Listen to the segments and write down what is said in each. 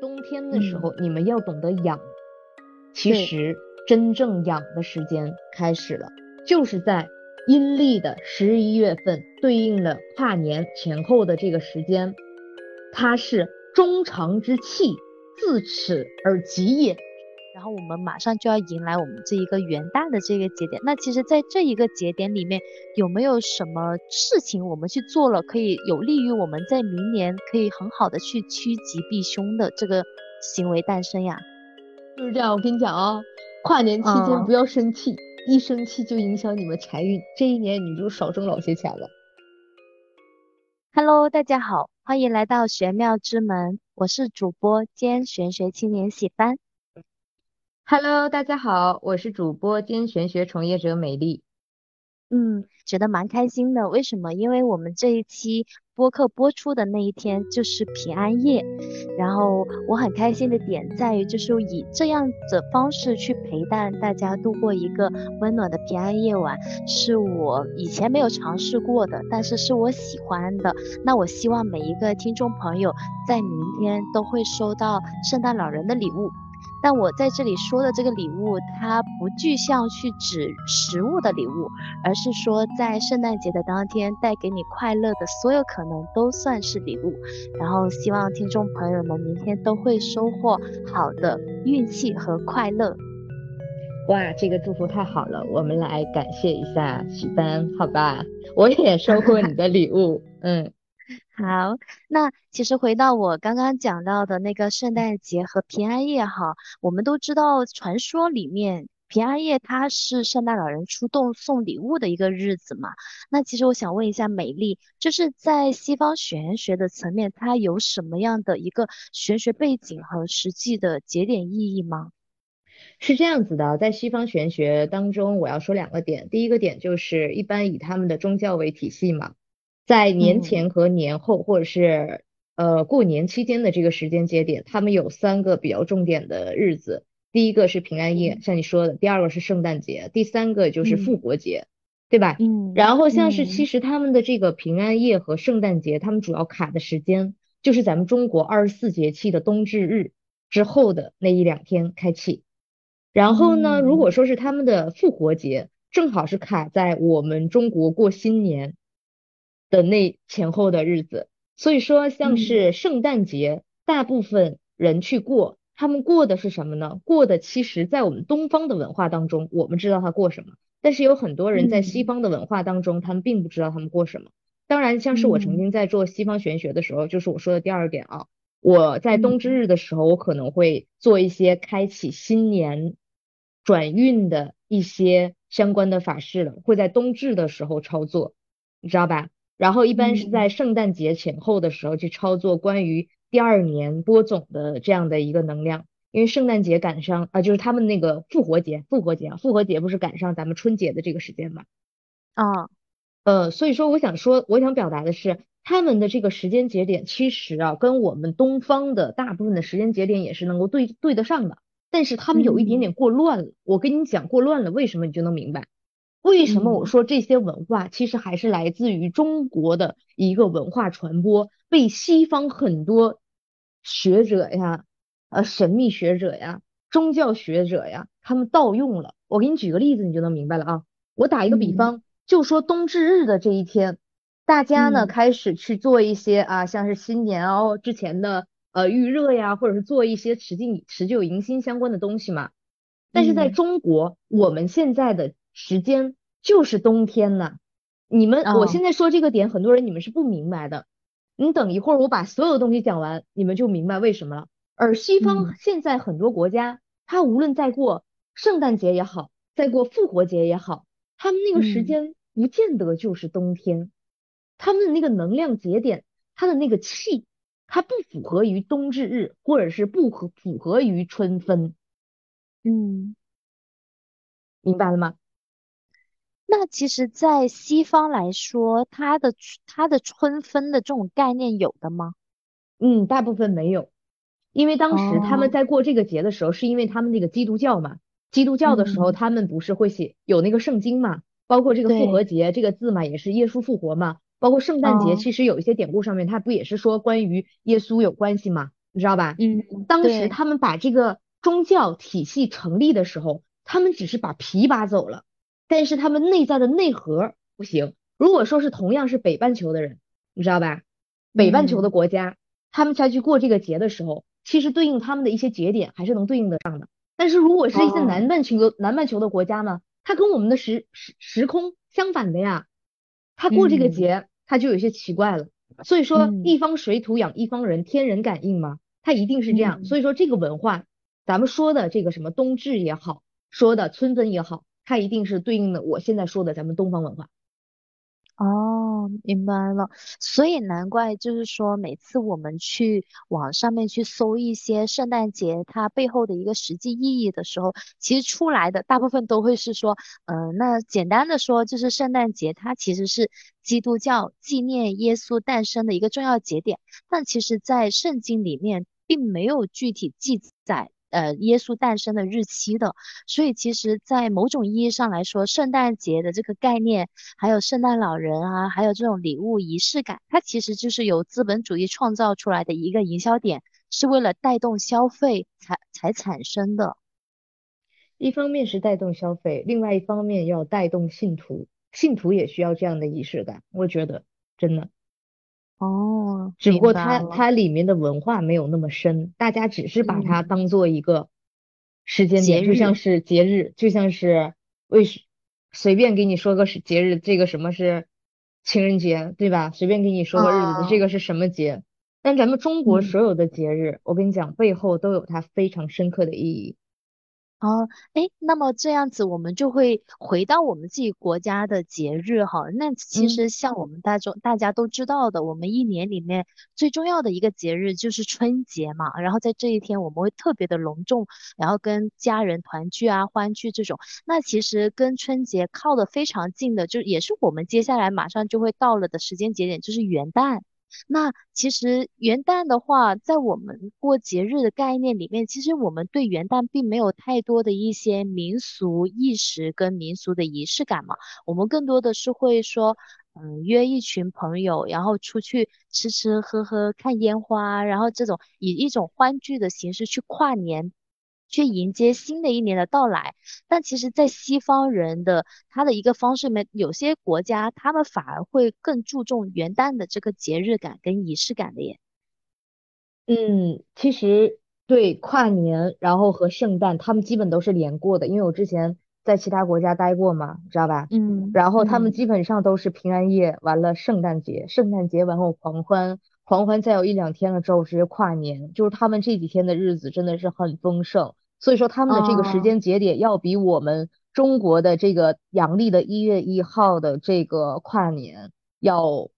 冬天的时候你们要懂得养。其实真正养的时间开始了，就是在阴历的十一月份，对应了跨年前后的这个时间，它是中长之气，自此而极也。然后我们马上就要迎来我们这一个元旦的这个节点，那其实，在这一个节点里面，有没有什么事情我们去做了，可以有利于我们在明年可以很好的去趋吉避凶的这个行为诞生呀？就是这样，我跟你讲啊，跨年期间不要生气，一生气就影响你们财运，这一年你就少挣老些钱了。Hello，大家好，欢迎来到玄妙之门，我是主播兼玄学青年喜帆。Hello，大家好，我是主播兼玄学从业者美丽。嗯，觉得蛮开心的。为什么？因为我们这一期播客播出的那一天就是平安夜，然后我很开心的点在于，就是以这样的方式去陪伴大家度过一个温暖的平安夜晚，是我以前没有尝试过的，但是是我喜欢的。那我希望每一个听众朋友在明天都会收到圣诞老人的礼物。但我在这里说的这个礼物，它不具象去指实物的礼物，而是说在圣诞节的当天带给你快乐的所有可能都算是礼物。然后希望听众朋友们明天都会收获好的运气和快乐。哇，这个祝福太好了，我们来感谢一下许丹，好吧？我也收获你的礼物，嗯。好，那其实回到我刚刚讲到的那个圣诞节和平安夜哈，我们都知道传说里面平安夜它是圣诞老人出动送礼物的一个日子嘛。那其实我想问一下美丽，就是在西方玄学的层面，它有什么样的一个玄学背景和实际的节点意义吗？是这样子的，在西方玄学当中，我要说两个点，第一个点就是一般以他们的宗教为体系嘛。在年前和年后，或者是呃过年期间的这个时间节点，他们有三个比较重点的日子。第一个是平安夜，像你说的；第二个是圣诞节；第三个就是复活节，对吧？嗯。然后像是其实他们的这个平安夜和圣诞节，他们主要卡的时间就是咱们中国二十四节气的冬至日之后的那一两天开启。然后呢，如果说是他们的复活节，正好是卡在我们中国过新年。的那前后的日子，所以说像是圣诞节，大部分人去过，他们过的是什么呢？过的其实，在我们东方的文化当中，我们知道他过什么，但是有很多人在西方的文化当中，他们并不知道他们过什么。当然，像是我曾经在做西方玄学的时候，就是我说的第二点啊，我在冬至日的时候，我可能会做一些开启新年转运的一些相关的法事了，会在冬至的时候操作，你知道吧？然后一般是在圣诞节前后的时候去操作关于第二年播种的这样的一个能量，因为圣诞节赶上啊，就是他们那个复活节，复活节啊，复活节不是赶上咱们春节的这个时间吗？啊，呃，所以说我想说，我想表达的是，他们的这个时间节点其实啊，跟我们东方的大部分的时间节点也是能够对对得上的，但是他们有一点点过乱了。我跟你讲过乱了，为什么你就能明白？为什么我说这些文化其实还是来自于中国的一个文化传播，被西方很多学者呀、呃神秘学者呀、宗教学者呀，他们盗用了。我给你举个例子，你就能明白了啊。我打一个比方，就说冬至日的这一天，大家呢开始去做一些啊，像是新年哦之前的呃预热呀，或者是做一些持进持久迎新相关的东西嘛。但是在中国，我们现在的。时间就是冬天呢，你们我现在说这个点，很多人你们是不明白的。你等一会儿我把所有的东西讲完，你们就明白为什么了。而西方现在很多国家，他无论在过圣诞节也好，在过复活节也好，他们那个时间不见得就是冬天，他们的那个能量节点，它的那个气，它不符合于冬至日，或者是不合符合于春分。嗯，明白了吗？那其实，在西方来说，它的它的春分的这种概念有的吗？嗯，大部分没有，因为当时他们在过这个节的时候，是因为他们那个基督教嘛，基督教的时候，他们不是会写有那个圣经嘛，包括这个复活节这个字嘛，也是耶稣复活嘛，包括圣诞节，其实有一些典故上面，它不也是说关于耶稣有关系嘛？你知道吧？嗯，当时，他们把这个宗教体系成立的时候，他们只是把皮扒走了，但是他们内在的内核不行。如果说是同样是北半球的人，你知道吧？北半球的嗯国家，他们再去过这个节的时候，其实对应他们的一些节点还是能对应得上的。但是如果是一些哦，南半球的南半球的国家呢，它跟我们的时时时空相反的呀，它过这个嗯节，它就有些奇怪了。所以说，嗯一方水土养一方人，天人感应嘛，它一定是这样。嗯。所以说，这个文化，咱们说的这个什么冬至也好，说的春分也好，它一定是对应的我现在说的咱们东方文化。哦，明白了，所以难怪就是说，每次我们去网上面去搜一些圣诞节它背后的一个实际意义的时候，其实出来的大部分都会是说，嗯、那简单的说，就是圣诞节它其实是基督教纪念耶稣诞生的一个重要节点，但其实在圣经里面并没有具体记载。呃，耶稣诞生的日期的，所以其实，在某种意义上来说，圣诞节的这个概念。还有圣诞老人啊，还有这种礼物仪式感，它其实就是由资本主义创造出来的一个营销点，是为了带动消费才才产生的。一方面是带动消费，另外一方面要带动信徒，信徒也需要这样的仪式感。我觉得真的。哦，只不过它了。它里面的文化没有那么深，大家只是把它嗯，当做一个时间节点，就像日。是节日，就像是为什随便给你说个是节日，这个什么是情人节，对吧？随便给你说个日子，这啊，个是什么节？但咱们中国嗯。所有的节日，我跟你讲，背后都有它非常深刻的意义。哦，哎，那么这样子，我们就会回到我们自己国家的节日哈。那其嗯实像我们大众大家都知道的，我们一年里面最重要的一个节日就是春节嘛。然后在这一天，我们会特别的隆重，然后跟家人团聚啊、欢聚这种。那其实跟春节靠得非常近的，就也是我们接下来马上就会到了的时间节点，就是元旦。那其实元旦的话，在我们过节日的概念里面，其实我们对元旦并没有太多的一些民俗意识跟民俗的仪式感嘛。我们更多的是会说，嗯，约一群朋友，然后出去吃吃喝喝，看烟花，然后这种以一种欢聚的形式去跨年。去迎接新的一年的到来，但其实，在西方人的他的一个方式里面，有些国家他们反而会更注重元旦的这个节日感跟仪式感的耶。嗯，其实对跨年，然后和圣诞，他们基本都是连过的，因为我之前在其他国家待过嘛，知道吧？嗯然后他们嗯基本上都是平安夜完了圣诞节，圣诞节完后狂欢，狂欢再有一两天了之后直接跨年，就是他们这几天的日子真的是很丰盛，所以说他们的这个时哦，间节点要比我们中国的这个阳历的一月一号的这个跨年要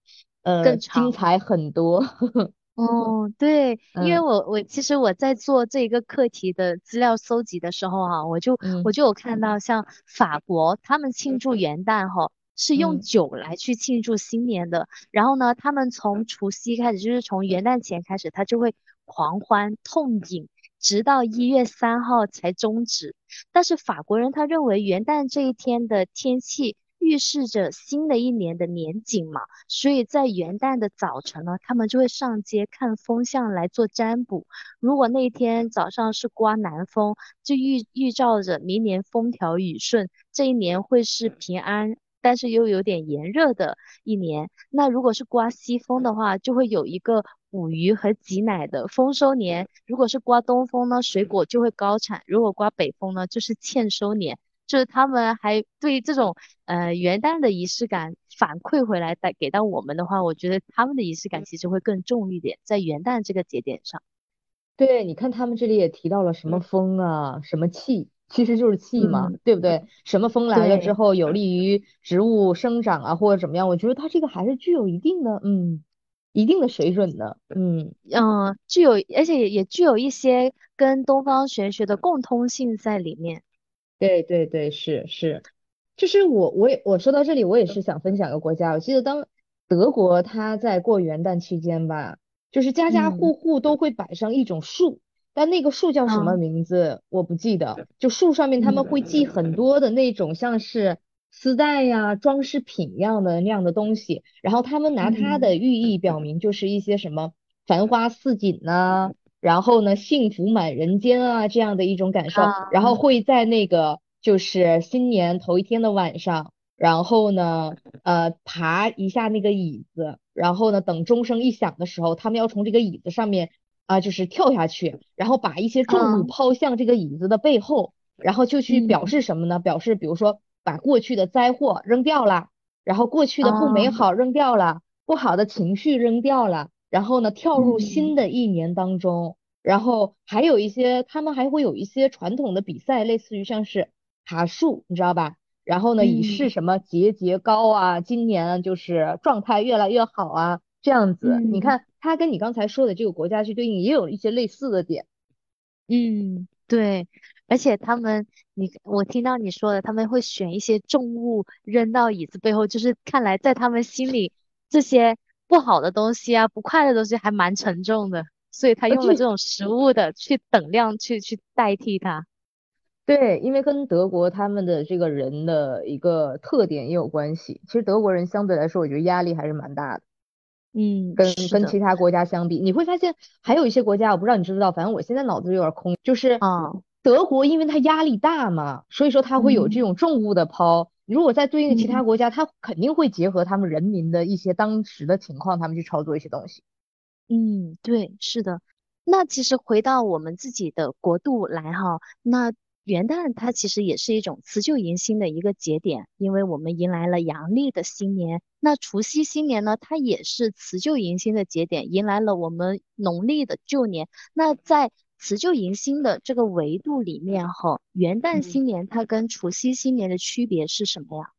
呃更。精彩很多。哦，对，因为嗯。我我其实我在做这个课题的资料搜集的时候哈、我就我嗯就有看到像法国他们庆祝元旦哈、是用嗯酒来去庆祝新年的，然后呢，他们从除夕开始，就是从元旦前开始，他就会狂欢痛饮，直到一月三号才终止。但是法国人他认为元旦这一天的天气预示着新的一年的年景嘛。所以在元旦的早晨呢，他们就会上街看风向来做占卜。如果那天早上是刮南风，就预预兆着明年风调雨顺，这一年会是平安，但是又有点炎热的一年。那如果是刮西风的话，就会有一个捕鱼和挤奶的丰收年；如果是刮东风呢，水果就会高产；如果刮北风呢，就是欠收年。就是他们还对这种呃元旦的仪式感反馈回来带给到我们的话，我觉得他们的仪式感其实会更重一点，在元旦这个节点上。对，你看他们这里也提到了什么风啊，什么气，其实就是气嘛，嗯，对不对？什么风来了之，后有利于植物生长啊，或者怎么样？我觉得它这个还是具有一定的，嗯，一定的水准的，嗯。嗯，具有，而且也也具有一些跟东方玄学的共通性在里面。对对对，是是，就是我我也我说到这里，我也是想分享一个国家。我记得当德国它在过元旦期间吧，就是家家嗯户户都会摆上一种树，但那个树叫什么嗯。名字我不记得。就树上面他们嗯。会系很多的那种像是丝带呀、装饰品一样的那样的东西，然后他们拿它嗯。的寓意表明就是一些什么繁花似锦呐、然后呢，幸福满人间啊这样的一种感受，然后。会在那个就是新年头一天的晚上，然后呢，呃，爬一下那个椅子，然后呢，等钟声一响的时候，他们要从这个椅子上面啊，就是跳下去，然后把一些重物抛向这个椅子的背后，然后就去表示什么呢？表示比如说把过去的灾祸扔掉了，然后过去的不美好扔掉了，不好的情绪扔掉了。然后呢，跳入新的一年当中，然后还有一些，他们还会有一些传统的比赛，类似于像是爬树，你知道吧？然后呢，以示什么节节高啊，今年就是状态越来越好啊，这样子。你看，它跟你刚才说的这个国家去对应，也有一些类似的点。嗯，对，而且他们，你我听到你说的，他们会选一些重物扔到椅子背后，就是看来在他们心里这些。不好的东西啊，不快乐的东西还蛮沉重的，所以他用了这种食物的去等量去去代替它。对，因为跟德国他们的这个人的一个特点也有关系。其实德国人相对来说，我觉得压力还是蛮大的。嗯，跟跟其他国家相比，你会发现还有一些国家，我不知道你知不知道，反正我现在脑子有点空，就是啊，德国因为它压力大嘛，所以说它会有这种重物的抛。如果在对应其他国家，它肯定会结合他们人民的一些当时的情况，他们去操作一些东西。嗯，对，是的。那其实回到我们自己的国度来哈，那元旦它其实也是一种辞旧迎新的一个节点，因为我们迎来了阳历的新年。那除夕新年呢，它也是辞旧迎新的节点，迎来了我们农历的旧年。那在辞旧迎新的这个维度里面，哈，元旦新年它跟除夕新年的区别是什么呀？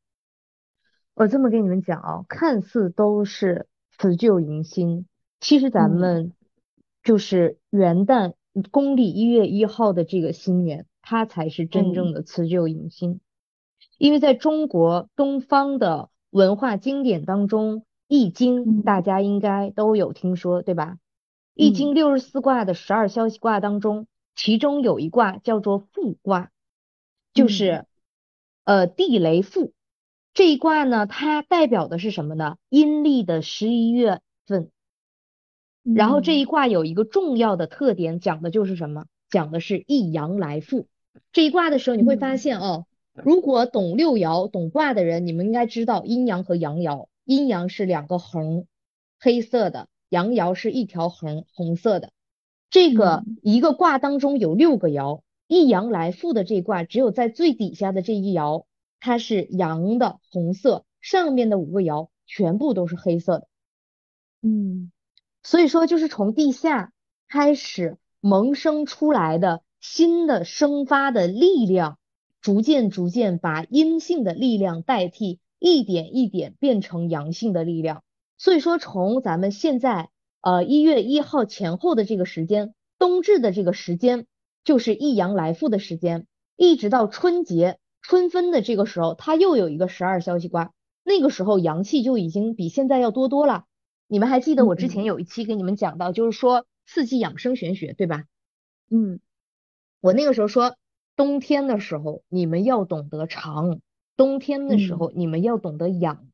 我这么跟你们讲啊，看似都是辞旧迎新，其实咱们就是元旦公历一月一号的这个新年，它才是真正的辞旧迎新。因为在中国东方的文化经典当中，《易经》大家应该都有听说，对吧？易经六十四卦的十二消息卦当中，其中有一卦叫做复卦，就是呃地雷复这一卦呢，它代表的是什么呢？阴历的十一月份。然后这一卦有一个重要的特点，讲的就是什么？讲的是一阳来复。这一卦的时候，你会发现哦，如果懂六爻、懂卦的人，你们应该知道阴阳和阳爻，阴阳是两个横，黑色的。阳爻是一条横，红色的。这个一个卦当中有六个爻，一阳来复的这卦只有在最底下的这一爻，它是阳的红色，上面的五个爻全部都是黑色的。嗯，所以说就是从地下开始萌生出来的新的生发的力量，逐渐逐渐把阴性的力量代替，一点一点变成阳性的力量。所以说，从咱们现在呃一月一号前后的这个时间，冬至的这个时间，就是一阳来复的时间，一直到春节春分的这个时候，它又有一个十二消息卦，那个时候阳气就已经比现在要多多了。你们还记得我之前有一期给你们讲到，就是说四季养生玄学，对吧？嗯，我那个时候说，冬天的时候你们要懂得长，冬天的时候你们要懂得养。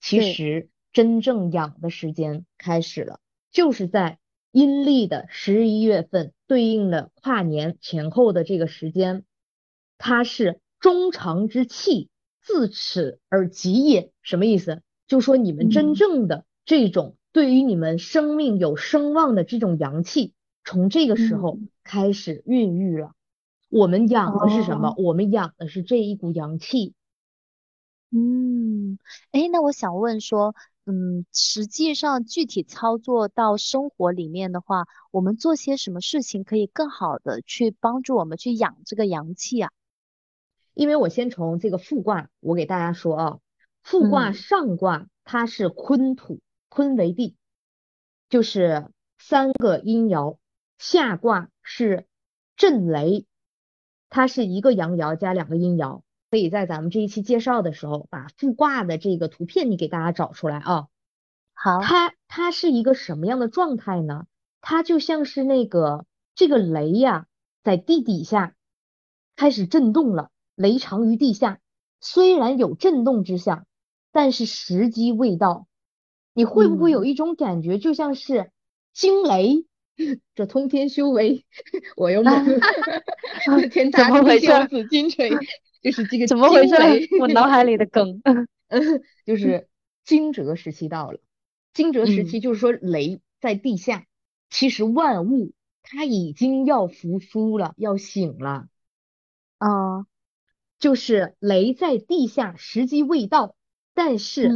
其实。真正养的时间开始了，就是在阴历的十一月份，对应的跨年前后的这个时间，它是中长之气，自此而极也。什么意思？就说你们真正的这种对于你们生命有声望的这种阳气，从这个时候开始孕育了。我们养的是什么？我们养的是这一股阳气。嗯，哎，那我想问说。嗯，实际上具体操作到生活里面的话，我们做些什么事情可以更好的去帮助我们去养这个阳气啊？因为我先从这个复卦，我给大家说啊，复卦上卦它是坤土，坤为地，就是三个阴爻；下卦是震雷，它是一个阳爻加两个阴爻。可以在咱们这一期介绍的时候，把复卦的这个图片你给大家找出来啊。好，它它是一个什么样的状态呢？它就像是那个这个雷呀，在地底下开始震动了，雷长于地下，虽然有震动之象，但是时机未到。你会不会有一种感觉，就像是惊雷 这通天修为，我又梦 天怎么回事？紫金锤，就是这个怎么回事？我脑海里的梗，就是惊蛰时期到了。惊蛰时期就是说雷在地下，其实万物它已经要复苏了，要醒了。啊，就是雷在地下，时机未到，但是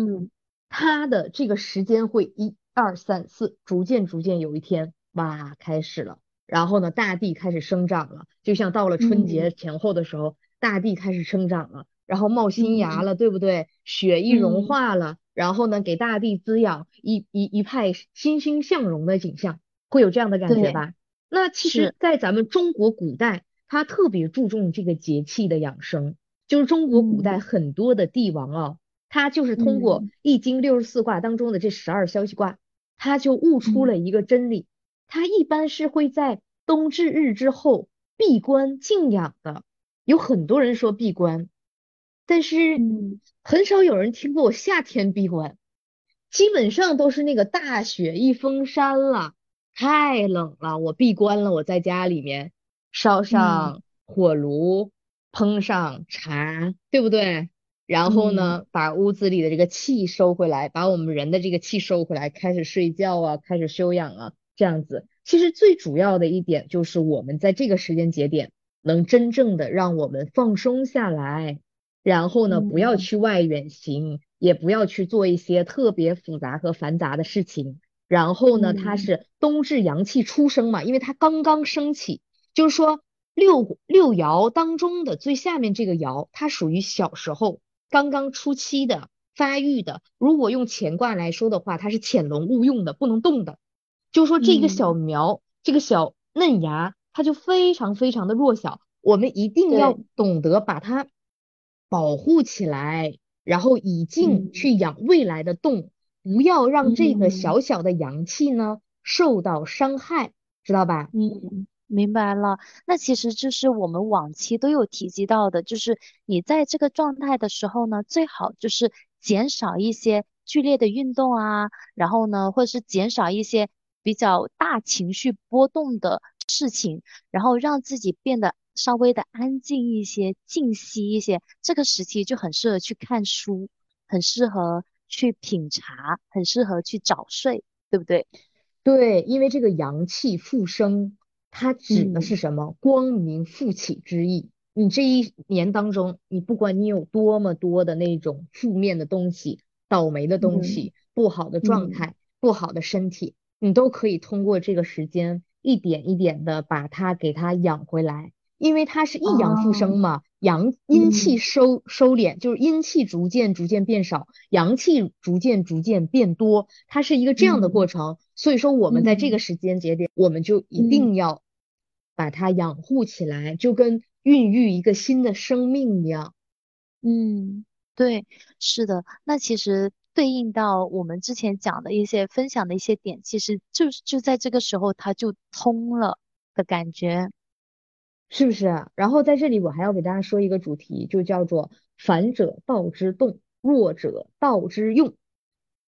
它的这个时间会一二三四，逐渐逐渐有一天。哇，开始了，然后呢，大地开始生长了，就像到了春节前后的时候，大地开始生长了，然后冒新芽了，对不对？雪一融化了，然后呢，给大地滋养，一一一派欣欣向荣的景象，会有这样的感觉吧？那其实，在咱们中国古代，他特别注重这个节气的养生，就是中国古代很多的帝王啊，他就是通过《易经》六十四卦当中的这十二消息卦，他就悟出了一个真理。他一般是会在冬至日之后闭关静养的，有很多人说闭关，但是很少有人听过我夏天闭关，基本上都是那个大雪一封山了，太冷了，我闭关了，我在家里面烧上火炉，烹上茶，对不对？然后呢，把屋子里的这个气收回来，把我们人的这个气收回来，开始睡觉啊，开始休养啊。这样子，其实最主要的一点就是我们在这个时间节点能真正的让我们放松下来，然后呢，不要去外远行，也不要去做一些特别复杂和繁杂的事情。然后呢，它是冬至阳气初生嘛，因为它刚刚升起，就是说六六爻当中的最下面这个爻，它属于小时候刚刚初期的发育的。如果用乾卦来说的话，它是潜龙勿用的，不能动的。就说这个小苗，这个小嫩芽，它就非常非常的弱小，我们一定要懂得把它保护起来，然后以静去养未来的动，不要让这个小小的阳气呢受到伤害，知道吧？嗯，明白了。那其实就是我们往期都有提及到的，就是你在这个状态的时候呢，最好就是减少一些剧烈的运动啊，然后呢，或者是减少一些。比较大情绪波动的事情，然后让自己变得稍微的安静一些、静息一些。这个时期就很适合去看书，很适合去品茶，很适合去早睡，对不对？对，因为这个阳气复生，它指的是什么？光明复起之意。你这一年当中，你不管你有多么多的那种负面的东西、倒霉的东西、不好的状态、不好的身体。你都可以通过这个时间一点一点的把它给它养回来，因为它是一阳复生嘛，阳阴气收收敛，就是阴气逐渐逐渐变少，阳气逐渐逐渐变多，它是一个这样的过程。所以说我们在这个时间节点，我们就一定要把它养护起来，就跟孕育一个新的生命一样。嗯，对，是的，那其实。对应到我们之前讲的一些分享的一些点，其实就就在这个时候它就通了的感觉，是不是？然后在这里我还要给大家说一个主题，就叫做“反者道之动，弱者道之用”。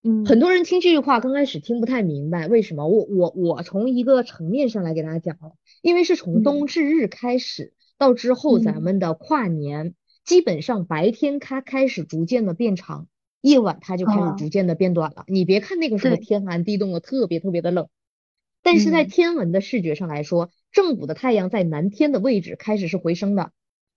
嗯，很多人听这句话刚开始听不太明白，为什么？我我我从一个层面上来给大家讲因为是从冬至日开始到之后咱们的跨年，基本上白天它开始逐渐的变长。夜晚它就开始逐渐的变短了。你别看那个时候天寒地冻的，特别特别的冷，但是在天文的视觉上来说，正午的太阳在南天的位置开始是回升的，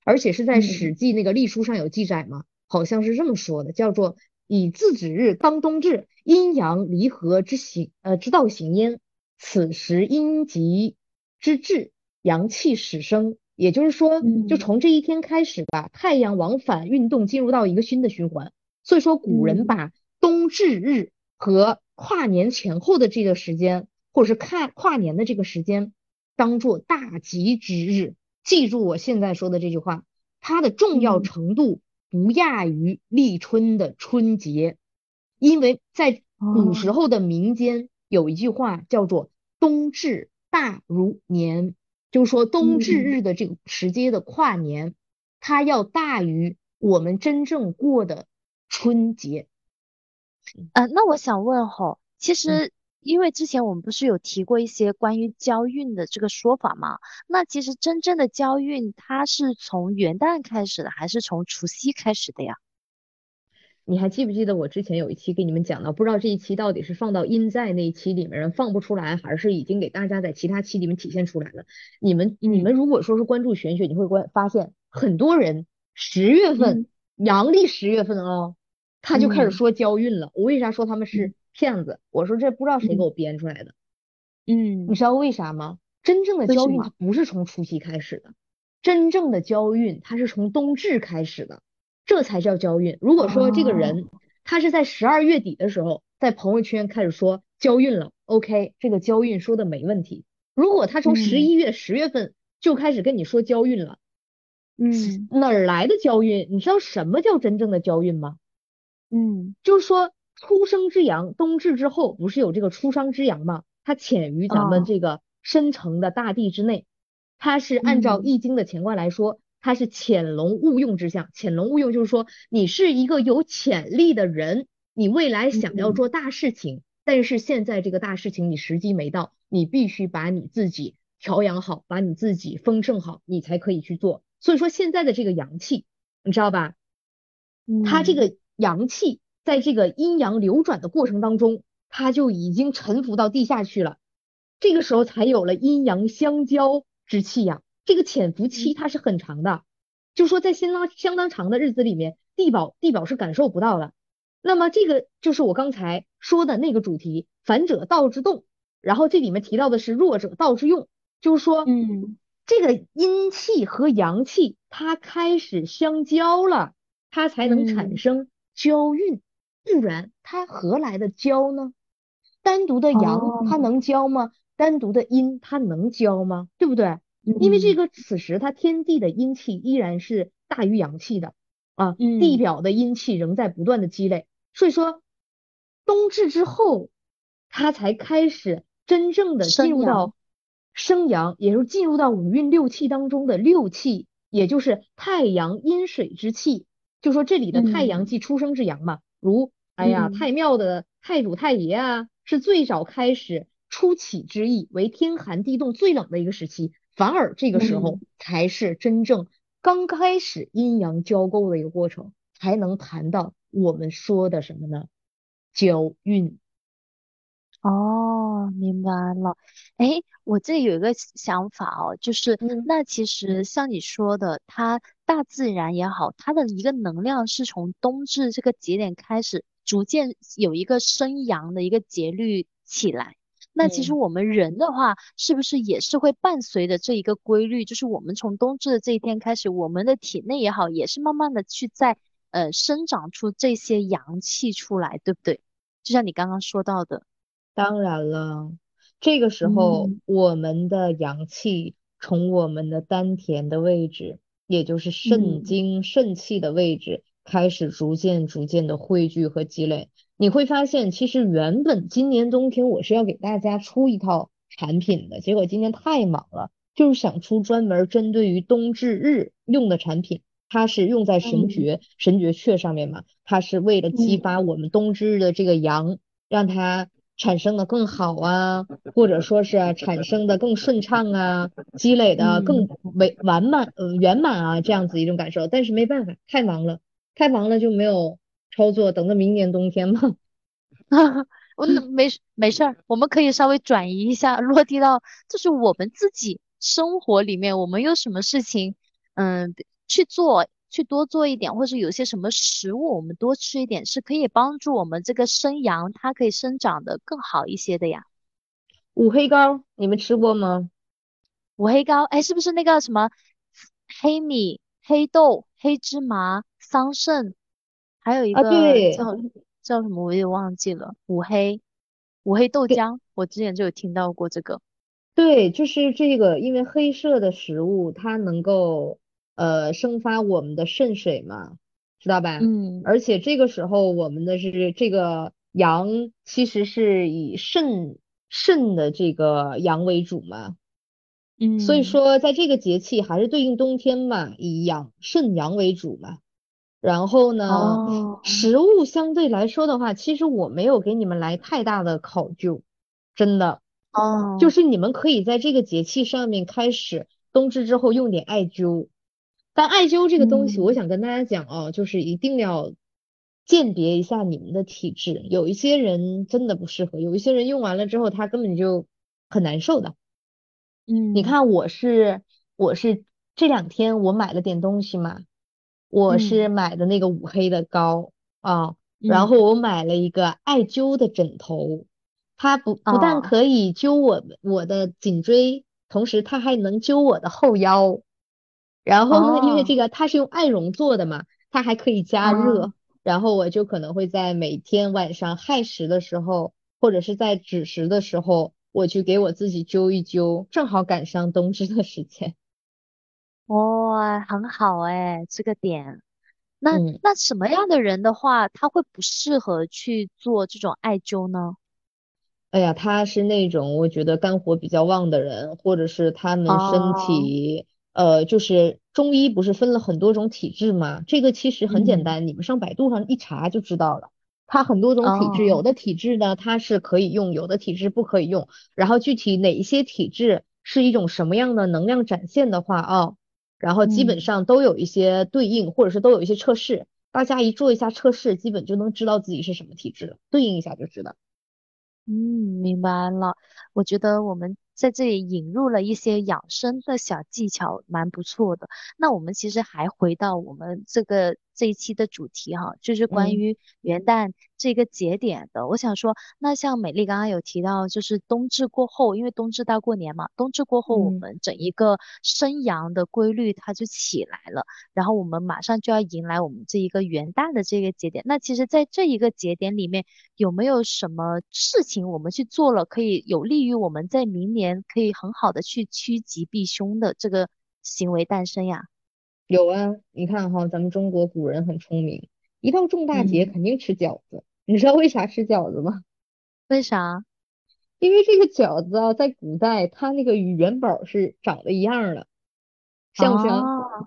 而且是在《史记》那个历书上有记载嘛，好像是这么说的，叫做以自止日当冬至，阴阳离合之行，呃之道行焉。此时阴极之至，阳气始生。也就是说，就从这一天开始吧，太阳往返运动，进入到一个新的循环。所以说，古人把冬至日和跨年前后的这个时间，或者是看跨年的这个时间，当做大吉之日。记住我现在说的这句话，它的重要程度不亚于立春的春节。因为在古时候的民间有一句话叫做“冬至大如年”，就是说冬至日的这个时间的跨年，它要大于我们真正过的。春节，呃，那我想问哈，其实因为之前我们不是有提过一些关于交运的这个说法吗？那其实真正的交运，它是从元旦开始的，还是从除夕开始的呀？你还记不记得我之前有一期给你们讲到，不知道这一期到底是放到阴在那一期里面放不出来，还是已经给大家在其他期里面体现出来了？你们你们如果说是关注玄学，你会关发现很多人十月份阳历十月份哦，他就开始说交运了。我为啥说他们是骗子？我说这不知道谁给我编出来的。嗯，你知道为啥吗？真正的交运它不是从除夕开始的，真正的交运它是从冬至开始的。这才叫交运。如果说这个人他是在十二月底的时候在朋友圈开始说交运了，OK，这个交运说的没问题。如果他从十一月、十月份就开始跟你说交运了，嗯，哪儿来的交运？你知道什么叫真正的交运吗？嗯，就是说初生之阳，冬至之后不是有这个初生之阳吗？它潜于咱们这个深层的大地之内，它是按照易经的乾卦来说。它是潜龙勿用之象，潜龙勿用就是说你是一个有潜力的人，你未来想要做大事情，但是现在这个大事情你时机没到，你必须把你自己调养好，把你自己丰盛好，你才可以去做。所以说现在的这个阳气，你知道吧？它这个阳气在这个阴阳流转的过程当中，它就已经沉浮到地下去了，这个时候才有了阴阳相交之气呀。这个潜伏期它是很长的，就说在相当相当长的日子里面，地保地保是感受不到的。那么这个就是我刚才说的那个主题，反者道之动，然后这里面提到的是弱者道之用，就是说，嗯，这个阴气和阳气它开始相交了，它才能产生交运，不然它何来的交呢？单独的阳它能交吗？单独的阴它能交吗？对不对？因为这个此时它天地的阴气依然是大于阳气的啊，地表的阴气仍在不断的积累，所以说冬至之后，它才开始真正的进入到生阳，也就是进入到五运六气当中的六气，也就是太阳阴水之气。就说这里的太阳即出生之阳嘛，如哎呀太庙的太祖太爷啊，是最早开始初起之意，为天寒地冻最冷的一个时期。反而这个时候才是真正刚开始阴阳交构的一个过程，才能谈到我们说的什么呢？交运。哦，明白了。哎，我这里有一个想法哦，就是那其实像你说的，它大自然也好，它的一个能量是从冬至这个节点开始，逐渐有一个生阳的一个节律起来。那其实我们人的话，是不是也是会伴随着这一个规律？就是我们从冬至的这一天开始，我们的体内也好，也是慢慢的去在呃生长出这些阳气出来，对不对？就像你刚刚说到的。当然了，这个时候我们的阳气从我们的丹田的位置，也就是肾经肾气的位置，开始逐渐逐渐的汇聚和积累。你会发现，其实原本今年冬天我是要给大家出一套产品的，结果今年太忙了，就是想出专门针对于冬至日用的产品。它是用在神诀、神诀穴上面嘛，它是为了激发我们冬至日的这个阳，让它产生的更好啊，或者说是产生的更顺畅啊，积累的更为完满、呃圆满啊，这样子一种感受。但是没办法，太忙了，太忙了就没有。操作等到明年冬天吗？我没没事儿，我们可以稍微转移一下，落地到就是我们自己生活里面，我们有什么事情，嗯，去做，去多做一点，或是有些什么食物，我们多吃一点，是可以帮助我们这个生阳，它可以生长的更好一些的呀。五黑膏你们吃过吗？五黑膏，哎，是不是那个什么黑米、黑豆、黑芝麻、桑葚？还有一个叫叫什么，我也忘记了。五黑五黑豆浆，我之前就有听到过这个。对，就是这个，因为黑色的食物它能够呃生发我们的肾水嘛，知道吧？嗯。而且这个时候我们的是这个阳，其实是以肾肾的这个阳为主嘛。嗯。所以说，在这个节气还是对应冬天嘛，以养肾阳为主嘛。然后呢，食物相对来说的话，其实我没有给你们来太大的考究，真的。哦，就是你们可以在这个节气上面开始，冬至之后用点艾灸。但艾灸这个东西，我嗯想跟大家讲哦，就是一定要鉴别一下你们的体质，有一些人真的不适合，有一些人用完了之后他根本就很难受的。嗯你嗯看我是我是这两天我买了点东西嘛，我是嗯买的那个五黑的膏啊，然嗯后我买了一个艾灸的枕头，它不不但哦可以灸我我的颈椎，同时它还能灸我的后腰。然后呢，因为哦这个它是用艾绒做的嘛，它还可以加哦热，然后我就可能会在每天晚上亥时的时候，或者是在子时的时候，我去给我自己灸一灸，正好赶上冬至的时间。哇，很好哎，这个点。那嗯。那什么样的人的话，他会不适合去做这种艾灸呢？哎呀，他是那种我觉得肝火比较旺的人，或者是他们身哦，体，呃，就是中医不是分了很多种体质吗？这个其实很简嗯，单，你们上百度上一查就知道了。它很多种体质，有哦，的体质呢它是可以用，有的体质不可以用。然后具体哪一些体质是一种什么样的能量展现的话啊，然后基本嗯。上都有一些对应，或者是都有一些测试。大家一做一下测试，基本就能知道自己是什么体质了，对应一下就知道。嗯，明白了。我觉得我们在这里引入了一些养生的小技巧，蛮不错的。那我们其实还回到我们这个这一期的主题哈，就是关嗯于元旦这个节点的。我想说，那像美丽刚刚有提到，就是冬至过后，因为冬至大过年嘛，冬至过后我嗯。们整一个生阳的规律它就起来了。然后我们马上就要迎来我们这一个元旦的这个节点。那其实，在这一个节点里面，有没有什么事情我们去做了，可以有利于我们在明年可以很好的去趋吉避凶的这个行为诞生呀？有啊，你看哈，咱们中国古人很聪明，一到重大节嗯，肯定吃饺子。你知道为啥吃饺子吗？为啥？因为这个饺子啊，在古代它那个与元宝是长得一样儿的，像不像？哦，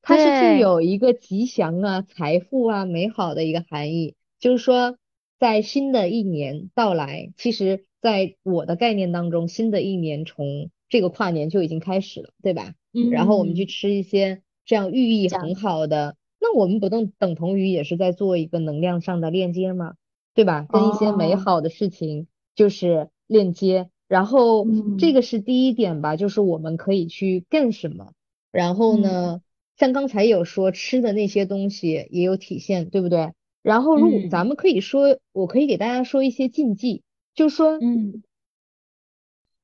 它是具对，有一个吉祥啊、财富啊、美好的一个含义。就是说，在新的一年到来，其实在我的概念当中，新的一年从这个跨年就已经开始了，对吧？然后我们去嗯，吃一些这样寓意很，好的，那我们不等等同于也是在做一个能量上的链接吗？对吧？跟一些美哦，好的事情就是链接。然后这嗯个是第一点吧，就是我们可以去干什么。然后嗯呢，像刚才有说吃的那些东西也有体现，对不对？然后如果咱嗯们可以说，我可以给大家说一些禁忌，就是说嗯，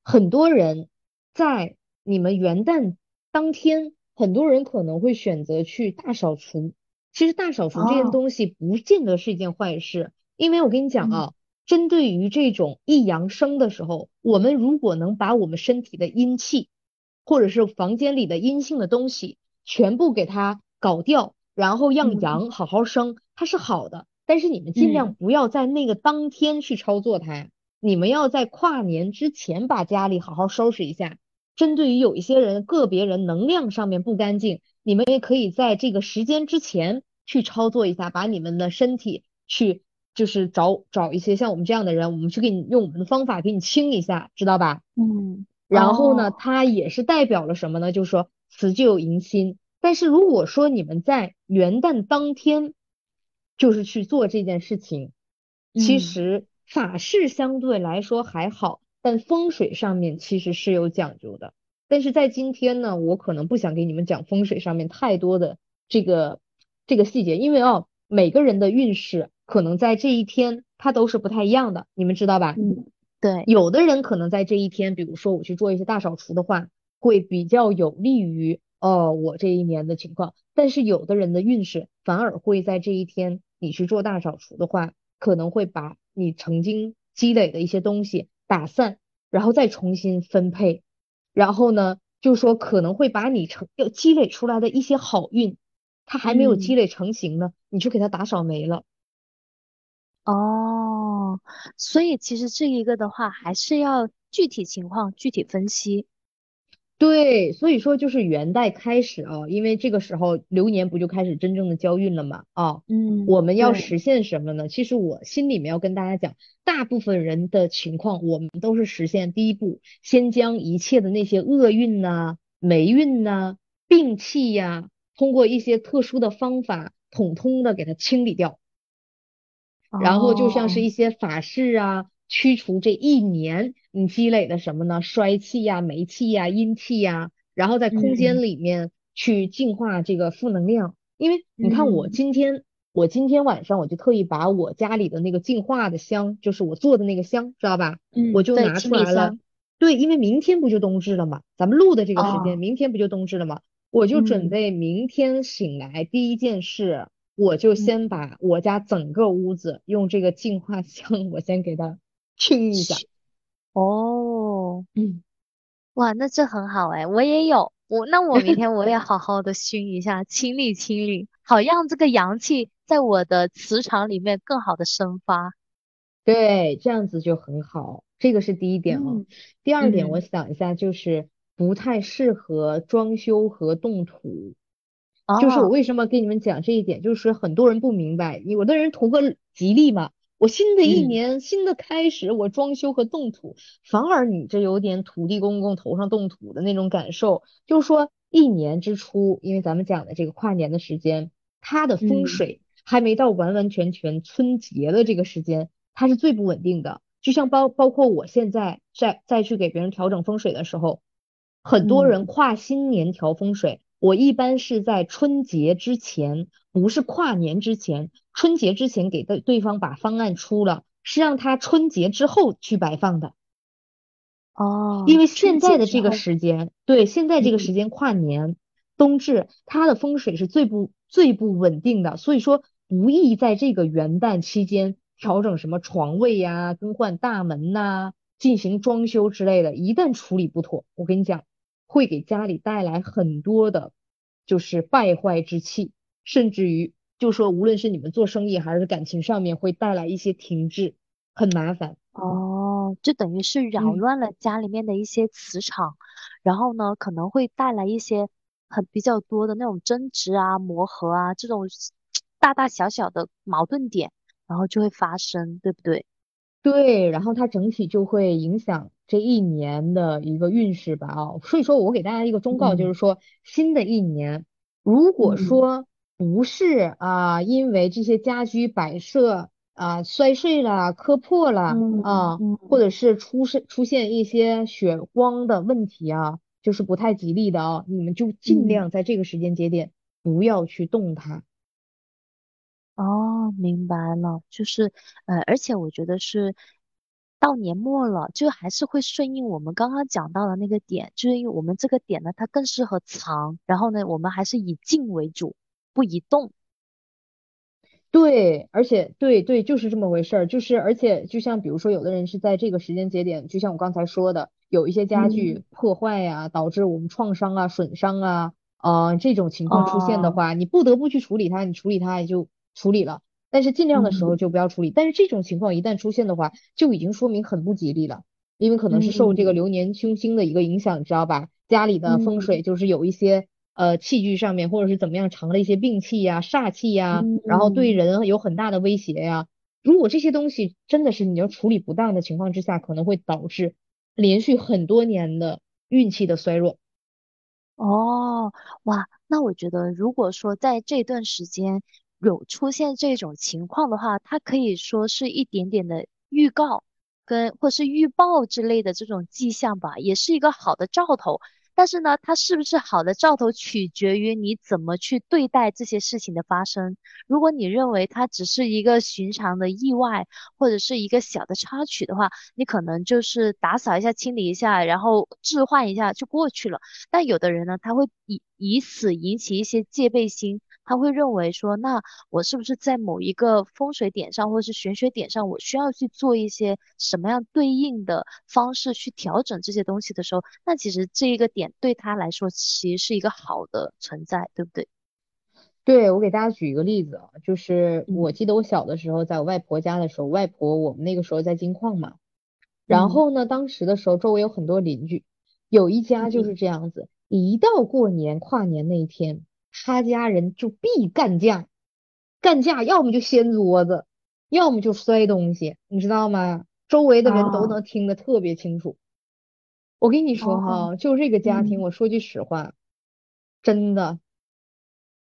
很多人在你们元旦当天，很多人可能会选择去大扫除。其实大扫除这件哦，东西不见得是一件坏事，因为我跟你讲嗯啊，针对于这种易阳生的时候，我们如果能把我们身体的阴气，或者是房间里的阴性的东西全部给它搞掉，然后让嗯阳好好生，它是好的。但是你们尽量嗯不要在那个当天去操作它，你们要在跨年之前把家里好好收拾一下。针对于有一些人，个别人能量上面不干净，你们也可以在这个时间之前去操作一下，把你们的身体去就是找找一些像我们这样的人，我们去给你用我们的方法给你清一下，知道吧？嗯，然后呢，哦，它也是代表了什么呢？就是说辞旧迎新。但是如果说你们在元旦当天就是去做这件事情，其嗯。实法事相对来说还好，但风水上面其实是有讲究的。但是在今天呢，我可能不想给你们讲风水上面太多的这个这个细节，因为哦，每个人的运势可能在这一天它都是不太一样的，你们知道吧？嗯，对，有的人可能在这一天，比如说我去做一些大扫除的话，会比较有利于哦我这一年的情况。但是有的人的运势反而会在这一天，你去做大扫除的话，可能会把你曾经积累的一些东西打散，然后再重新分配。然后呢，就说可能会把你成要积累出来的一些好运，它还没有积嗯，累成型呢，你就给它打扫没了。哦，所以其实这一个的话，还是要具体情况具体分析。对，所以说就是元代开始啊，因为这个时候流年不就开始真正的交运了嘛啊，嗯，我们要对，实现什么呢？其实我心里面要跟大家讲，大部分人的情况，我们都是实现第一步，先将一切的那些厄运呐、霉运呐、病气呀，通过一些特殊的方法，统统的给它清理掉。然后就像是哦，一些法事啊，驱除这一年你积累的什么呢？衰气呀、霉气呀、阴气呀，然后在空嗯间里面去净化这个负能量。因为你看，我嗯今天我今天晚上我就特意把我家里的那个净化的香，就是我做的那个香，知道吧？我嗯，我，就拿出来了。对，因为明天不就冬至了嘛，咱们录的这个时间，哦，明天不就冬至了嘛？我就准嗯备明天醒来第一件事。我就嗯，先把我家整个屋子用这个净化香，我先给它清一下。哦，嗯，哇，那这很好哎，我也有，我那我明天我也好好的熏一下，清理清理，好让这个阳气在我的磁场里面更好的生发。对，这样子就很好。这个是第一点哦。嗯第二点，我嗯，想一下，就是不太适合装修和动土。就是我哦，为什么跟你们讲这一点，就是很多人不明白，有的人图个吉利嘛，我新的一嗯年新的开始，我装修和动土，反而你这有点土地公公头上动土的那种感受。就是说一年之初，因为咱们讲的这个跨年的时间，它的风嗯水还没到完完全全春节的这个时间，它是最不稳定的。就像包包括我现在再再去给别人调整风水的时候。很多嗯，人跨新年调风水，我一般是在春节之前，不是跨年之前，春节之前给对对方把方案出了，是让他春节之后去摆放的。哦因哦，为现在的这个时间，对，现在这个时嗯间跨年、冬至，它的风水是最不最不稳定的，所以说不宜在这个元旦期间调整什么床位呀、更换大门呐、进行装修之类的。一旦处理不妥，我跟你讲，会给家里带来很多的，就是败坏之气，甚至于就说无论是你们做生意还是感情上面，会带来一些停滞，很麻烦。哦，就等于是扰嗯。乱了家里面的一些磁场，然后呢，可能会带来一些很比较多的那种争执啊、磨合啊这种 大大小小的矛盾点，然后就会发生，对不对？对，然后它整体就会影响这一年的一个运势吧啊，所以说我给大家一个忠告，就嗯。是说新的一年，如果嗯。说不是啊，因为这些家居摆设啊摔碎了、磕破了嗯啊，或。嗯，者是出现出现一些血光的问题啊，就是不太吉利的啊，你们就尽嗯，量在这个时间节点不要去动它。哦，明白了，就是呃，而且我觉得是到年末了，就还是会顺应我们刚刚讲到的那个点，就是因为我们这个点呢，它更适合藏，然后呢，我们还是以静为主，不移动。对，而且对对，就是这么回事儿。就是而且，就像比如说，有的人是在这个时间节点，就像我刚才说的，有一些家嗯，具破坏呀、导致我们创伤啊、损伤啊，呃，这种情况出现的哦，话，你不得不去处理它，你处理它也就处理了。但是尽量的时候嗯就不要处理。但是这种情况一旦出现的话，就已经说明很不吉利了，因为可能是受这个嗯流年凶星的一个影响，你知道吧？家里的风水嗯就是有一些。呃器具上面，或者是怎么样藏了一些病气呀、煞气呀，然后对嗯，人有很大的威胁呀。如果这些东西真的是你要处理不当的情况之下，可能会导致连续很多年的运气的衰弱。哦，哇，那我觉得如果说在这段时间有出现这种情况的话，它可以说是一点点的预告，跟或是预报之类的这种迹象吧，也是一个好的兆头。但是呢，它是不是好的兆头，取决于你怎么去对待这些事情的发生。如果你认为它只是一个寻常的意外，或者是一个小的插曲的话，你可能就是打扫一下、清理一下，然后置换一下就过去了。但有的人呢，他会以以此引起一些戒备心，他会认为说，那我是不是在某一个风水点上，或者是玄学点上，我需要去做一些什么样对应的方式去调整这些东西的时候，那其实这一个点对他来说其实是一个好的存在，对不对？对，我给大家举一个例子啊，就是我嗯记得我小的时候，在我外婆家的时候，外婆我们那个时候在金矿嘛，然嗯后呢，当时的时候周围有很多邻居，有一家就是嗯这样子，一到过年跨年那一天，他家人就必干架，干架要么就掀桌子，要么就摔东西，你知道吗？周围的人都哦能听得特别清楚。我跟你说哦哈，就这个家庭，嗯我说句实话，真的。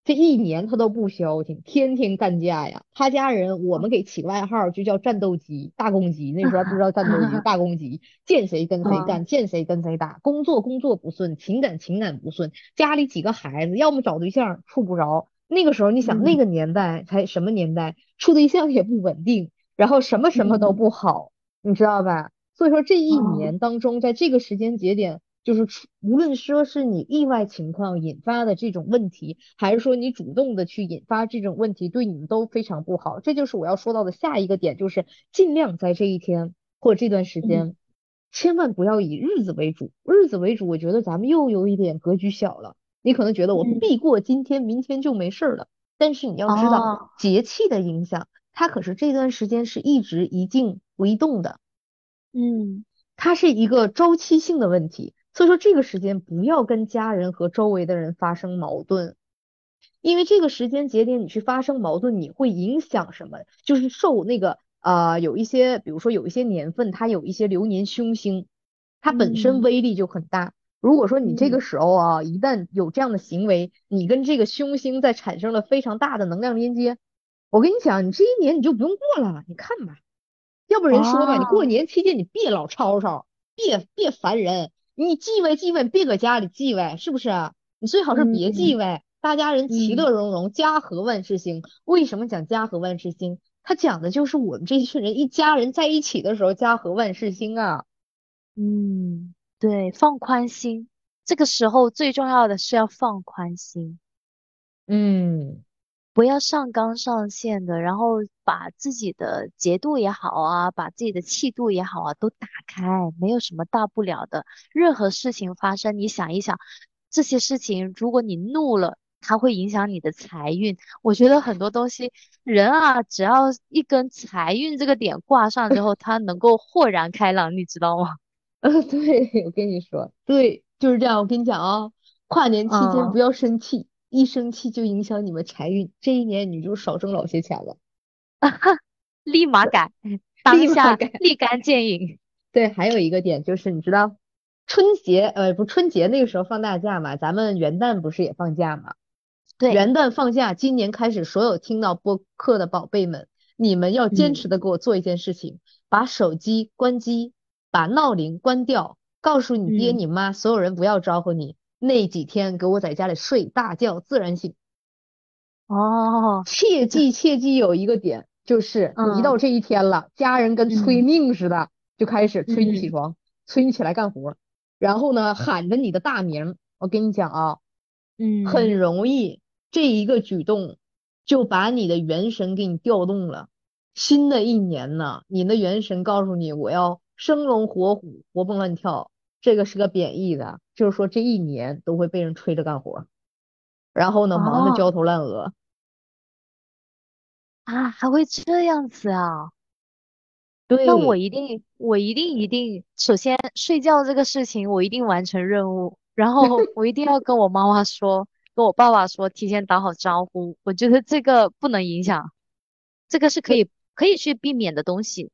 这一年他都不消停，天天干架呀。他家人，我们给起个外号就叫战斗机、大公鸡。那时候还不知道战斗机、大公鸡，见谁跟谁嗯干，见谁跟谁打。工作工作不顺，情感情感不顺，家里几个孩子，要么找对象处不着。那个时候你想，那嗯个年代才什么年代，处对象也不稳定，然后什么什么都嗯不好，你知道吧？所以说这一哦年当中，在这个时间节点。就是无论说是你意外情况引发的这种问题，还是说你主动的去引发这种问题，对你们都非常不好。这就是我要说到的下一个点，就是尽量在这一天或这段时嗯间，千万不要以日子为主。日子为主，我觉得咱们又有一点格局小了。你可能觉得我嗯避过今天，明天就没事儿了。但是你要知道哦节气的影响，它可是这段时间是一直一静不一动的。嗯它是一个周期性的问题，所以说这个时间不要跟家人和周围的人发生矛盾，因为这个时间节点你去发生矛盾，你会影响什么？就是受那个呃有一些，比如说有一些年份，它有一些流年凶星，它本身嗯威力就很大。如果说你这嗯个时候啊，一旦有这样的行为，你跟这个凶星在产生了非常大的能量连接，我跟你讲，你这一年你就不用过了，你看吧。要不人说吧，你过哦年期间你别老吵吵，别别烦人，你忌讳忌讳，别搁家里忌讳，是不是啊？你最好是别忌嗯讳，大家人其嗯乐融融，家和万事兴。为什么讲家和万事兴？他讲的就是我们这一群人一家人在一起的时候，家和万事兴啊。嗯，对，放宽心，这个时候最重要的是要放宽心。嗯，不要上纲上线的，然后把自己的节度也好啊，把自己的气度也好啊，都打开，没有什么大不了的。任何事情发生，你想一想，这些事情如果你怒了，它会影响你的财运。我觉得很多东西，人啊，只要一跟财运这个点挂上之后，他能够豁然开朗，你知道吗？呃，对，我跟你说，对，就是这样。我跟你讲啊，跨年期间嗯，不要生气，一生气就影响你们财运，这一年你就少挣老些钱了。立马改，当立下改。立竿见影。对，还有一个点就是，你知道春节，呃，不，春节那个时候放大假嘛，咱们元旦不是也放假嘛？对，元旦放假，今年开始，所有听到播客的宝贝们，你们要坚持嗯的给我做一件事情，把手机关机，把闹铃关掉，告诉你爹嗯，你妈，所有人不要招呼你，那几天给我在家里睡大觉，自然醒。哦，切，记切记有一个点，就是一到嗯这一天了，家人跟催嗯命似的，就开始催你起嗯床，催你起来干活，然后呢喊着你的大名。我跟你讲啊，嗯，很容易这一个举动就把你的元神给你调动了。新的一年呢，你的元神告诉你我要生龙活虎，活蹦乱跳，这个是个贬义的，就是说这一年都会被人催着干活，然后呢忙得哦焦头烂额。啊，还会这样子啊？对那我。一定，我一定一定，首先睡觉这个事情我一定完成任务，然后 我一定要跟我妈妈说，跟我爸爸说，提前打好招呼。我觉得这个不能影响，这个是可以可以去避免的东西。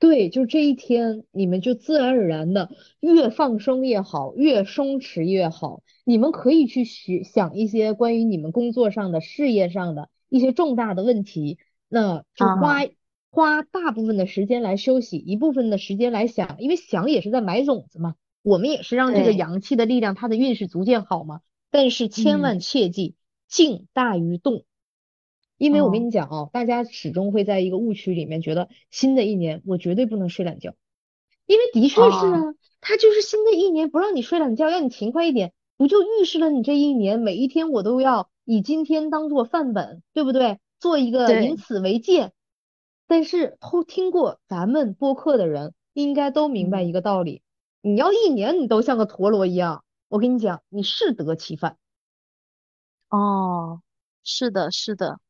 对，就这一天，你们就自然而然的越放松越好，越松弛越好。你们可以去学想一些关于你们工作上的、事业上的一些重大的问题，那就花啊，花大部分的时间来休息，一部分的时间来想，因为想也是在埋种子嘛。我们也是让这个，阳气的力量，它的运势逐渐好嘛。但是千万嗯，切记，静大于动。因为我跟哦，你讲啊，大家始终会在一个误区里面觉得新的一年我绝对不能睡懒觉，因为的确是哦，啊，他就是新的一年不让你睡懒觉，让你勤快一点，不就预示了你这一年每一天我都要以今天当做范本，对不对？做一个以，此为戒。但是偷听过咱们播客的人应该都明白嗯，一个道理，你要一年你都像个陀螺一样，我跟你讲，你适得其反。哦，是的，是的。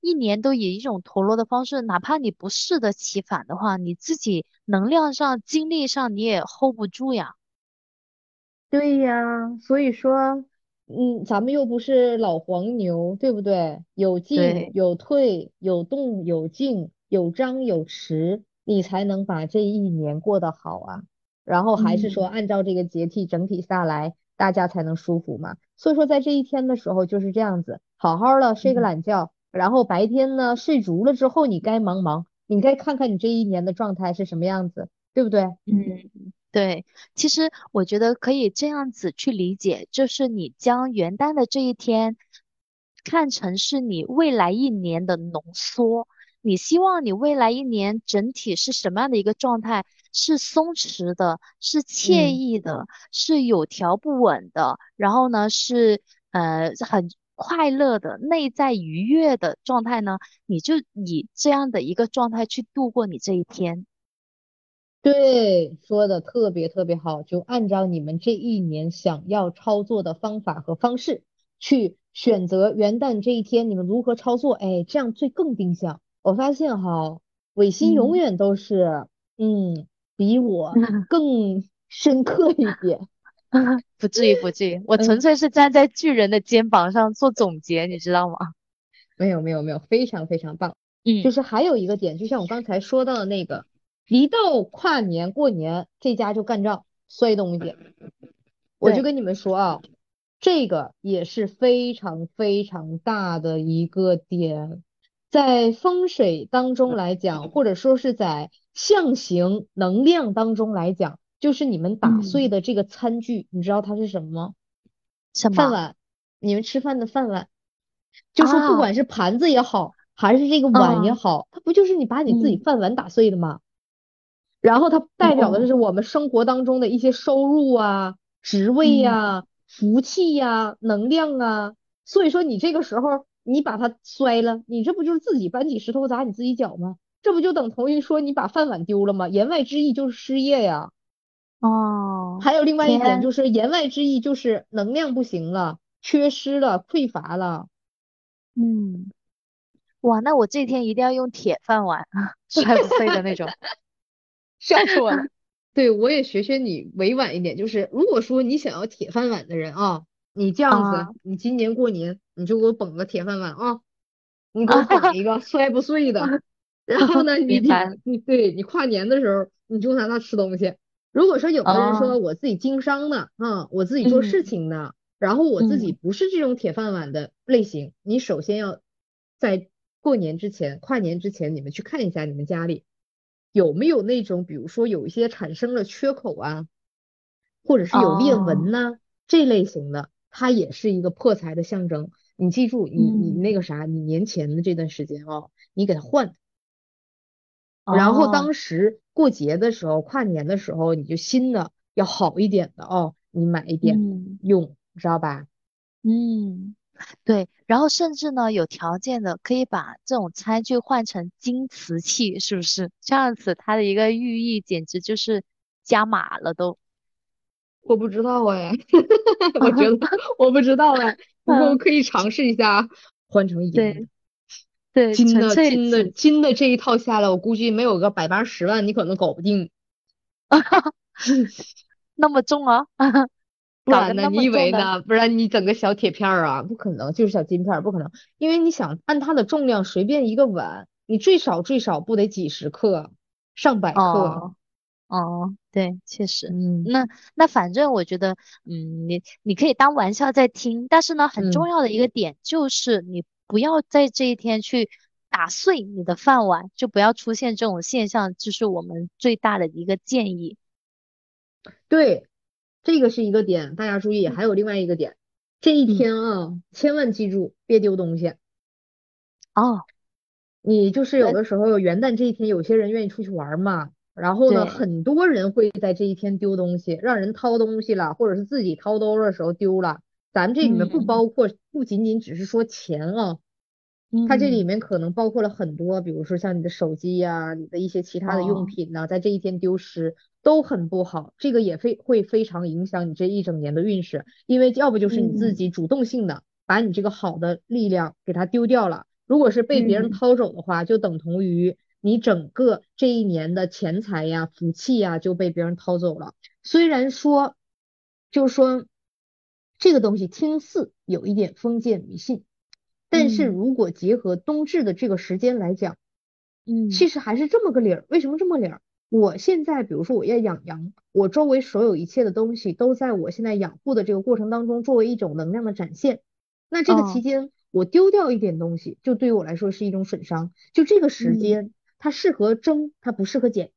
一年都以一种陀螺的方式，哪怕你不适得其反的话，你自己能量上、精力上你也 hold 不住呀。对呀，所以说，嗯，咱们又不是老黄牛，对不对？有进对，有退，有动有静，有张有弛，你才能把这一年过得好啊。然后还是说，嗯按照这个节气整体下来，大家才能舒服嘛。所以说，在这一天的时候就是这样子，好好的睡个嗯懒觉，然后白天呢睡足了之后，你该忙忙，你该看看你这一年的状态是什么样子，对不对？嗯，对，其实我觉得可以这样子去理解，就是你将元旦的这一天看成是你未来一年的浓缩。你希望你未来一年整体是什么样的一个状态？是松弛的，是惬嗯。意的，是有条不紊的，然后呢是呃很快乐的、内在愉悦的状态呢？你就以这样的一个状态去度过你这一天。对，说的特别特别好，就按照你们这一年想要操作的方法和方式去选择元旦这一天你们如何操作，哎，这样最更定向。我发现哈，伟星永嗯。远都是，嗯，比我 更深刻一点。不至于，不至于，我纯嗯，粹是站在巨人的肩膀上做总结，你知道吗？没有没有没有，非常非常棒。嗯就嗯，是还有一个点，就像我刚才说到的那个，一到跨年过年，这家就干仗摔东西。我就，跟你们说啊，这个也是非常非常大的一个点，在风水当中来讲，或者说是在象形能量当中来讲，就是你们打碎嗯，的这个餐具，你知道它是什么吗？什么饭碗，你们吃饭的饭碗，就是不啊？管是盘子也好，还是这个碗也嗯好，它不就是你把你自己嗯，饭碗打碎的吗？然后它代表的哦，是我们生活当中的一些收入啊、职位嗯呀、福气呀、能量啊。所以说你这个时候你把它摔了，你这不就是自己搬起石头砸你自己脚吗？这不就等同于说你把饭碗丢了吗？言外之意就是失业呀。哦，还有另外一点就天，是言外之意就是能量不行了，缺失了，匮乏了。嗯，哇，那我这天一定要用铁饭碗，摔不碎的那种。笑死我了。对，我也学学你委婉一点，就是如果说你想要铁饭碗的人啊，你这样子，啊你今年过年你就给我捧个铁饭碗啊，你给我捧啊，一个摔不碎的，然后呢，你你对你跨年的时候你就拿它吃东西。如果说有的人哦，说我自己经商的啊，我自己做事嗯情的，然后我自己嗯不是这种铁饭碗的类型，你首先要在过年之前、跨年之前，你们去看一下你们家里。有没有那种，比如说有一些产生了缺口啊，或者是有裂纹哦，呐、这类型的，它也是一个破财的象征。你记住，你你那嗯个啥，你年前的这段时间哦，你给它换，然后哦，当时过节的时候，跨年的时候，你就新的要好一点的哦，你买一点嗯用，知道吧？嗯。对，然后甚至呢，有条件的可以把这种餐具换成金瓷器，是不是？这样子它的一个寓意简直就是加码了都。我不知道哎，我觉得 我不知道哎，不过嗯，可以尝试一下换成银对，金的金的金的这一套下来，我估计没有个百八十万，你可能搞不定。那么重啊，搞个不然呢？你以为呢？不然你整个小铁片儿啊，不可能，就是小金片儿，不可能。因为你想按它的重量，随便一个碗，你最少最少不得几十克，上百克。哦哦，对，确实。嗯那那反正我觉得，嗯，你你可以当玩笑在听，但是呢，很重嗯，要的一个点就是你不要在这一天去打碎你的饭碗，就不要出现这种现象，这是我们最大的一个建议。对，这个是一个点，大家注意。还有另外一个点，这一嗯，天啊，千万记住别丢东西。哦，你就是有呃，的时候元旦这一天，有些人愿意出去玩儿嘛，然后呢，很多人会在这一天丢东西，让人掏东西了，或者是自己掏兜儿的时候丢了。咱们这里面不嗯。包括，不仅仅只是说钱啊，它这里嗯，面可能包括了很多，比如说像你的手机呀、你的一些其他的用哦，品呐、在这一天丢失都很不好，这个也非会非常影响你这一整年的运势，因为要不就是你自嗯。己主动性的把你这个好的力量给它丢掉了，如果是被别人嗯。掏走的话，就等同于你整个这一年的钱财呀、福气呀就被别人掏走了。虽然说就是说这个东西听似有一点封建迷信，但是如果结合冬至的这个时间来讲，嗯，其实还是这么个理儿。为什么这么理儿？我现在比如说我要养羊，我周围所有一切的东西都在我现在养护的这个过程当中作为一种能量的展现。那这个期间我丢掉一点东西，就对于我来说是一种损伤。就这个时间。它适合增，它不适合减。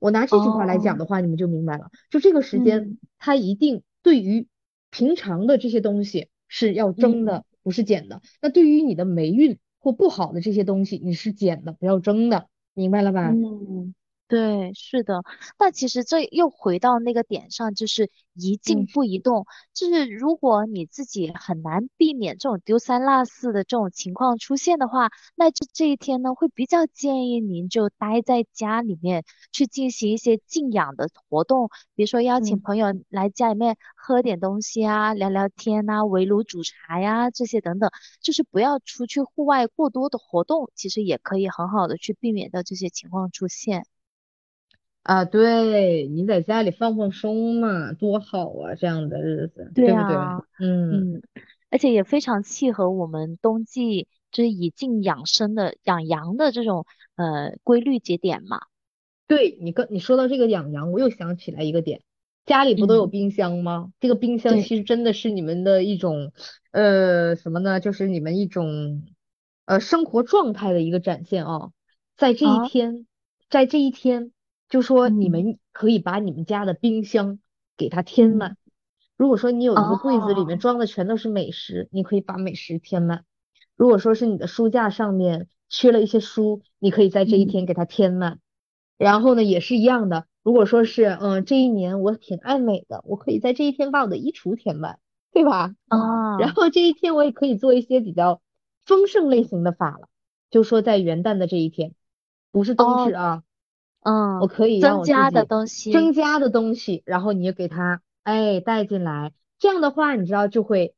我拿这句话来讲的话，你们就明白了。就这个时间，它一定对于平常的这些东西是要争的，不是减的。那对于你的霉运或不好的这些东西，你是减的，不要争的，明白了吧？嗯。对，是的，那其实这又回到那个点上，就是一静不移动。就是如果你自己很难避免这种丢三落四的这种情况出现的话，那这这一天呢，会比较建议您就待在家里面去进行一些静养的活动，比如说邀请朋友来家里面喝点东西啊，聊聊天啊，围炉煮茶呀，这些等等，就是不要出去户外过多的活动，其实也可以很好的去避免掉这些情况出现。啊，对你在家里放放松嘛，多好啊，这样的日子，对不对？嗯嗯，而且也非常契合我们冬季就是以静养生的养阳的这种呃规律节点嘛。对你跟你说到这个养阳，我又想起来一个点，家里不都有冰箱吗？这个冰箱其实真的是你们的一种呃什么呢？就是你们一种呃生活状态的一个展现啊，在这一天，在这一天。就说你们可以把你们家的冰箱给它填满。如果说你有一个柜子里面装的全都是美食，你可以把美食填满。如果说是你的书架上面缺了一些书，你可以在这一天给它填满。然后呢，也是一样的。如果说是嗯这一年我挺爱美的，我可以在这一天把我的衣橱填满，对吧？啊。然后这一天我也可以做一些比较丰盛类型的法了。就说在元旦的这一天，不是冬至啊。嗯，我可以增加的东西，增加的东西，然后你就给它哎带进来，这样的话你知道就会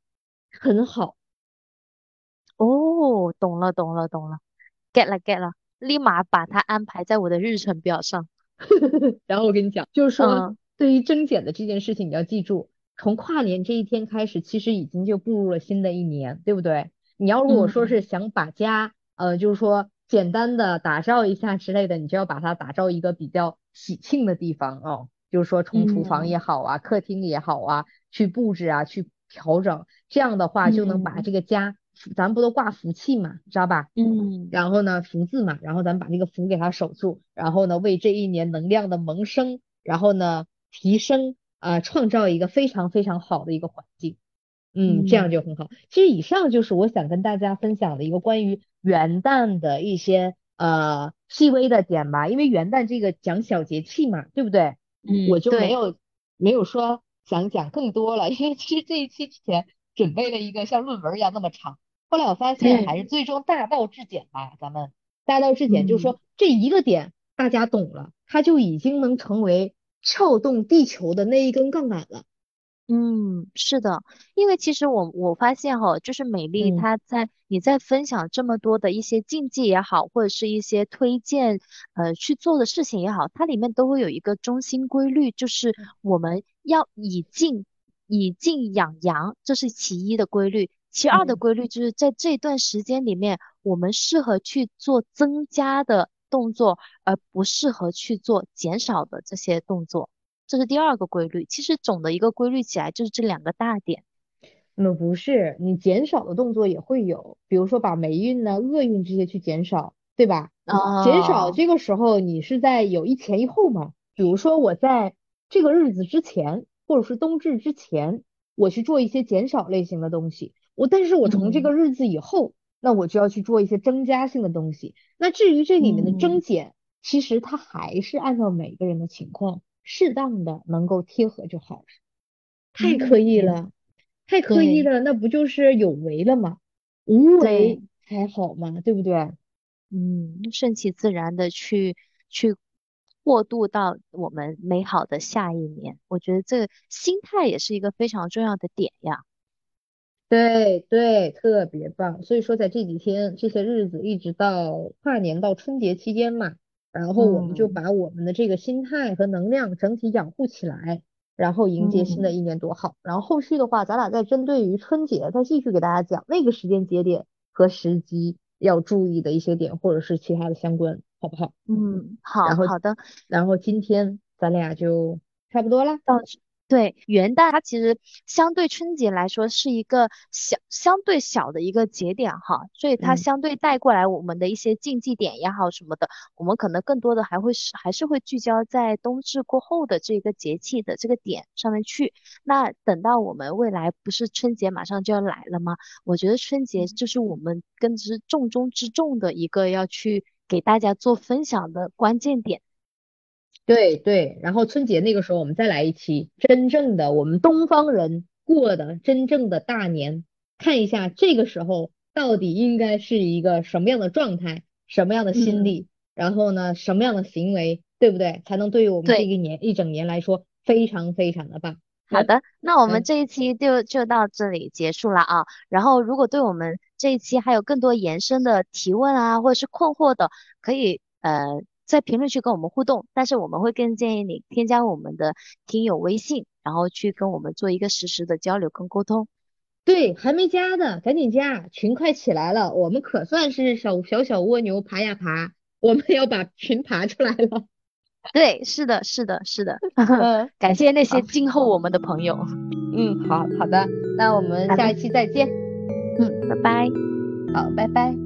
很好。哦，懂了懂了懂了，get 了 get 了，立马把它安排在我的日程表上。然后我跟你讲，就是说对于增减的这件事情，你要记住，从跨年这一天开始，其实已经就步入了新的一年，对不对？你要如果说是想把家，呃，就是说。简单的打造一下之类的，你就要把它打造一个比较喜庆的地方哦，就是说从厨房也好啊，客厅也好啊，去布置啊，去调整，这样的话就能把这个家，咱不都挂福气嘛，知道吧？嗯。然后呢，福字嘛，然后咱把这个福给它守住，然后呢，为这一年能量的萌生，然后呢，提升啊，创造一个非常非常好的一个环境。嗯，这样就很好。其实以上就是我想跟大家分享的一个关于元旦的一些呃细微的点吧。因为元旦这个讲小节气嘛，对不对？嗯，我就没有没有说想讲更多了，因为其实这一期之前准备了一个像论文一样那么长，后来我发现还是最终大道至简吧。咱们大道至简就是说这一个点大家懂了，它就已经能成为撬动地球的那一根杠杆了。嗯，是的，因为其实我我发现哈，就是美丽她在你在分享这么多的一些禁忌也好，或者是一些推荐呃去做的事情也好，它里面都会有一个中心规律，就是我们要以静以静养阳，这是其一的规律。其二的规律就是在这段时间里面，我们适合去做增加的动作，而不适合去做减少的这些动作。这是第二个规律，其实总的一个规律起来就是这两个大点。那不是，你减少的动作也会有，比如说把霉运呢、厄运这些去减少，对吧？啊。减少这个时候你是在有一前一后嘛？比如说我在这个日子之前，或者是冬至之前，我去做一些减少类型的东西。我但是我从这个日子以后，那我就要去做一些增加性的东西。那至于这里面的增减，其实它还是按照每个人的情况。适当的能够贴合就好了，太刻意了，太刻意了，那不就是有为了吗？无为才好嘛？对不对？嗯，顺其自然的去去过渡到我们美好的下一年，我觉得这个心态也是一个非常重要的点呀。对对，特别棒。所以说，在这几天这些日子，一直到跨年到春节期间嘛。然后我们就把我们的这个心态和能量整体养护起来，然后迎接新的一年多好。然后后续的话，咱俩再针对于春节再继续给大家讲那个时间节点和时机要注意的一些点，或者是其他的相关，好不好？嗯，好，然后好的。然后今天咱俩就差不多了。到对元旦，它其实相对春节来说是一个小相对小的一个节点哈，所以它嗯相对带过来我们的一些禁忌点也好什么的，我们可能更多的还会是还是会聚焦在冬至过后的这个节气的这个点上面去。那等到我们未来不是春节马上就要来了吗？我觉得春节就是我们更是重中之重的一个要去给大家做分享的关键点。对对，然后春节那个时候我们再来一期真正的我们东方人过的真正的大年，看一下这个时候到底应该是一个什么样的状态，什么样的心理，然后呢什么样的行为，对不对？才能对于我们这一年一整年来说非常非常的棒。好的，那我们嗯这一期就就到这里结束了啊。然后，如果对我们这一期还有更多延伸的提问啊，或者是困惑的，可以呃在评论区跟我们互动。但是我们会更建议你添加我们的听友微信，然后去跟我们做一个实时的交流跟沟通。对，还没加的赶紧加，群快起来了，我们可算是小小小蜗牛爬呀爬，我们要把群爬出来了。对，是的，是的，是的。嗯 感谢那些好静候我们的朋友。嗯，好好的，那我们下一期再见。嗯，拜拜。好，拜拜。嗯。